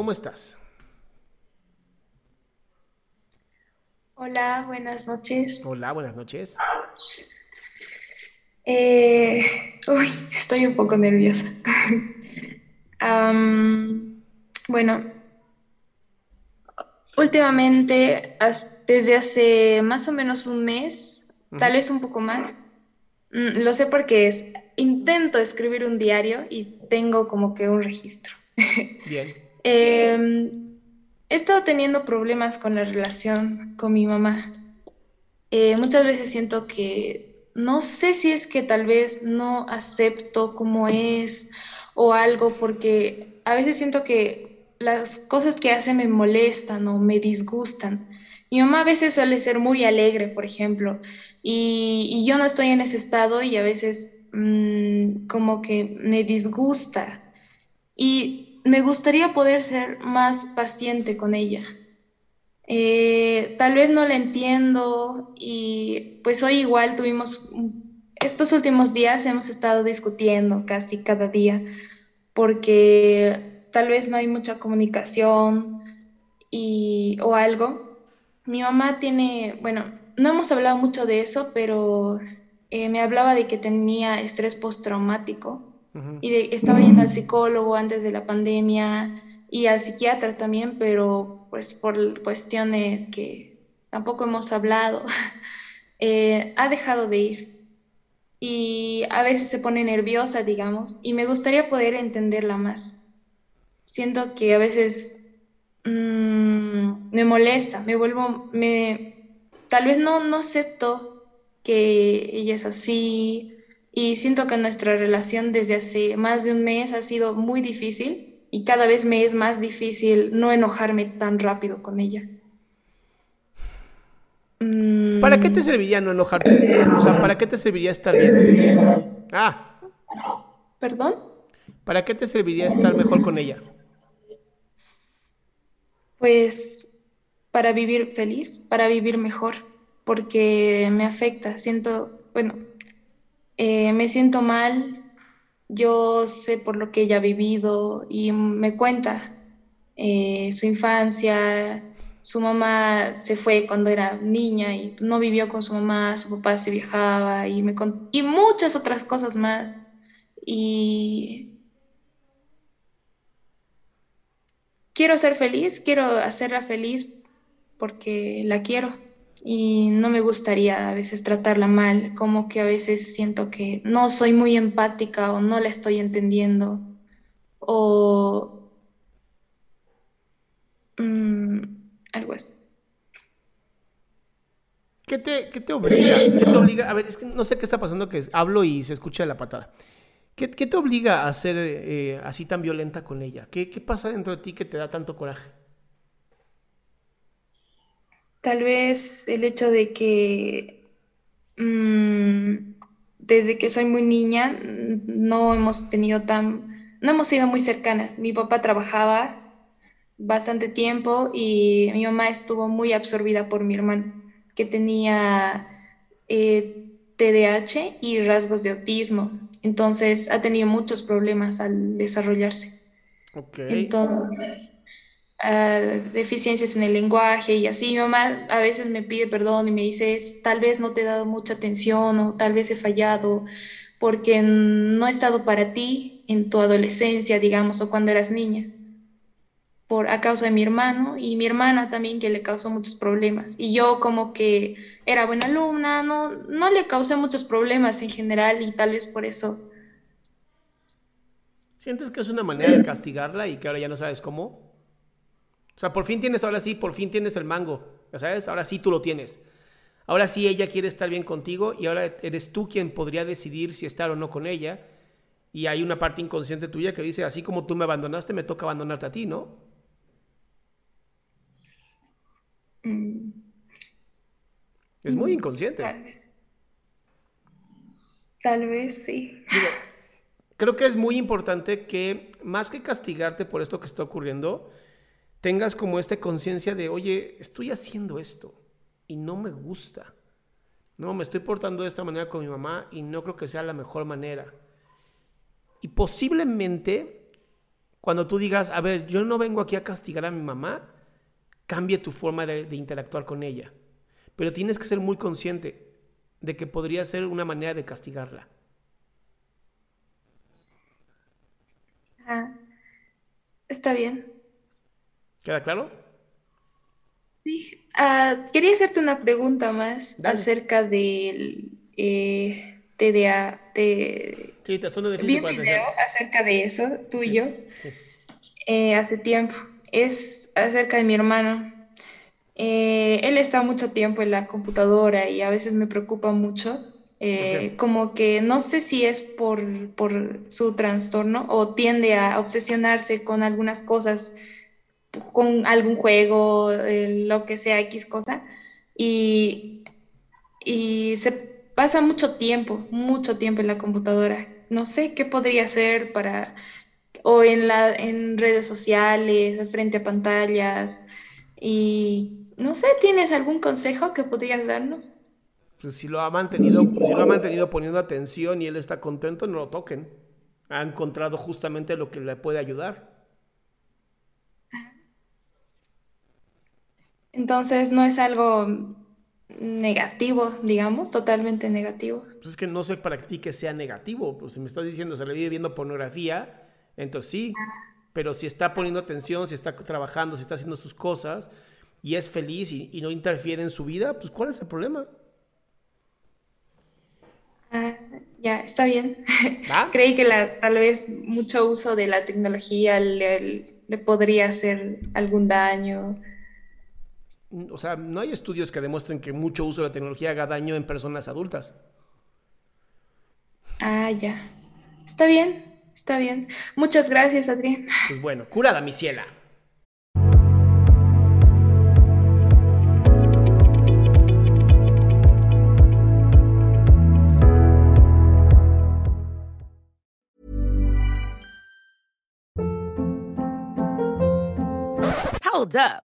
¿Cómo estás? Hola, buenas noches. Hola, buenas noches. Eh, uy, estoy un poco nerviosa. Bueno, últimamente, desde hace más o menos un mes, tal vez un poco más, mm, lo sé porque es, intento escribir un diario y tengo como que un registro. Bien. Em, he estado teniendo problemas con la relación con mi mamá. Eh, muchas veces siento que no sé si es que tal vez no acepto como es o algo, porque a veces siento que las cosas que hace me molestan o me disgustan. Mi mamá a veces suele ser muy alegre, por ejemplo, y, yo no estoy en ese estado y a veces mm, como que me disgusta. Y me gustaría poder ser más paciente con ella. Eh, tal vez no la entiendo y pues hoy igual tuvimos, estos últimos días hemos estado discutiendo casi cada día porque tal vez no hay mucha comunicación y, o algo. Mi mamá tiene, bueno, no hemos hablado mucho de eso, pero eh, me hablaba de que tenía estrés postraumático Ujú. y de- estaba yendo al psicólogo antes de la pandemia y al psiquiatra también, pero pues por cuestiones que tampoco hemos hablado, eh, ha dejado de ir y a veces se pone nerviosa, digamos, y me gustaría poder entenderla más. Siento que a veces mm, me molesta, me vuelvo, me, tal vez no, no acepto que ella es así y siento que nuestra relación desde hace más de un mes ha sido muy difícil y cada vez me es más difícil no enojarme tan rápido con ella. Mm, ¿Para qué te serviría no enojarte? O sea, ¿para qué te serviría estar bien? Ah, ¿Perdón? ¿para qué te serviría estar mejor con ella? Pues para vivir feliz, para vivir mejor, porque me afecta, siento, bueno, eh, me siento mal, yo sé por lo que ella ha vivido y me cuenta eh, su infancia, su mamá se fue cuando era niña y no vivió con su mamá, su papá se viajaba y, me y muchas otras cosas más. Y quiero ser feliz, quiero hacerla feliz porque la quiero y no me gustaría a veces tratarla mal, como que a veces siento que no soy muy empática o no la estoy entendiendo o mm, algo así. ¿Qué te, qué te obliga? ¿Qué te obliga? A ver, es que no sé qué está pasando, que hablo y se escucha la patada. ¿Qué, qué te obliga a ser eh, así tan violenta con ella? ¿Qué, qué pasa dentro de ti que te da tanto coraje? Tal vez el hecho de que mm, desde que soy muy niña no hemos tenido tan, no hemos sido muy cercanas. Mi papá trabajaba bastante tiempo y mi mamá estuvo muy absorbida por mi hermano, que tenía eh, TDAH y rasgos de autismo. Entonces ha tenido muchos problemas al desarrollarse. Ok. Entonces, deficiencias en el lenguaje y así. Mi mamá a veces me pide perdón y me dice, tal vez no te he dado mucha atención o tal vez he fallado porque no he estado para ti en tu adolescencia, digamos, o cuando eras niña, por a causa de mi hermano y mi hermana también que le causó muchos problemas. Y yo como que era buena alumna, no, no le causé muchos problemas en general y tal vez por eso. ¿Sientes que es una manera de castigarla y que ahora ya no sabes cómo? O sea, por fin tienes, ahora sí, por fin tienes el mango, ¿ya sabes? Ahora sí tú lo tienes. Ahora sí ella quiere estar bien contigo y ahora eres tú quien podría decidir si estar o no con ella. Y hay una parte inconsciente tuya que dice, así como tú me abandonaste, me toca abandonarte a ti, ¿no? Mm. Es muy inconsciente. Tal vez. Tal vez sí. creo que es muy importante que, más que castigarte por esto que está ocurriendo, tengas como esta conciencia de, oye, estoy haciendo esto y no me gusta. No, me estoy portando de esta manera con mi mamá y no creo que sea la mejor manera. Y posiblemente cuando tú digas, a ver, yo no vengo aquí a castigar a mi mamá, cambie tu forma de, de interactuar con ella. Pero tienes que ser muy consciente de que podría ser una manera de castigarla. Ah, está bien. ¿Queda claro? Sí, ah, quería hacerte una pregunta más acerca del eh, TDA. Sí, te Vi un video acerca de eso, tuyo, eh, hace tiempo. Es acerca de mi hermano. Eh, él está mucho tiempo en la computadora y a veces me preocupa mucho. Como que no sé si es por, por su trastorno o tiende a obsesionarse con algunas cosas con algún juego, lo que sea, X cosa, y, y se pasa mucho tiempo, mucho tiempo en la computadora. No sé qué podría hacer para, o en, la, en redes sociales, frente a pantallas, y no sé, ¿tienes algún consejo que podrías darnos? Pues si lo ha mantenido, si lo ha mantenido poniendo atención y él está contento, no lo toquen. Ha encontrado justamente lo que le puede ayudar. Entonces no es algo negativo, digamos, totalmente negativo. Pues es que no sé para ti que sea negativo. Pues si me estás diciendo se le vive viendo pornografía, entonces sí. Pero si está poniendo atención, si está trabajando, si está haciendo sus cosas y es feliz y, no interfiere en su vida, pues ¿cuál es el problema? Ah, ya, está bien. Creí que la, tal vez mucho uso de la tecnología le, le podría hacer algún daño o sea, no hay estudios que demuestren que mucho uso de la tecnología haga daño en personas adultas. Ah, ya. Está bien, está bien. Muchas gracias, Adrián. Pues bueno, curada, mi ciela. Hold up.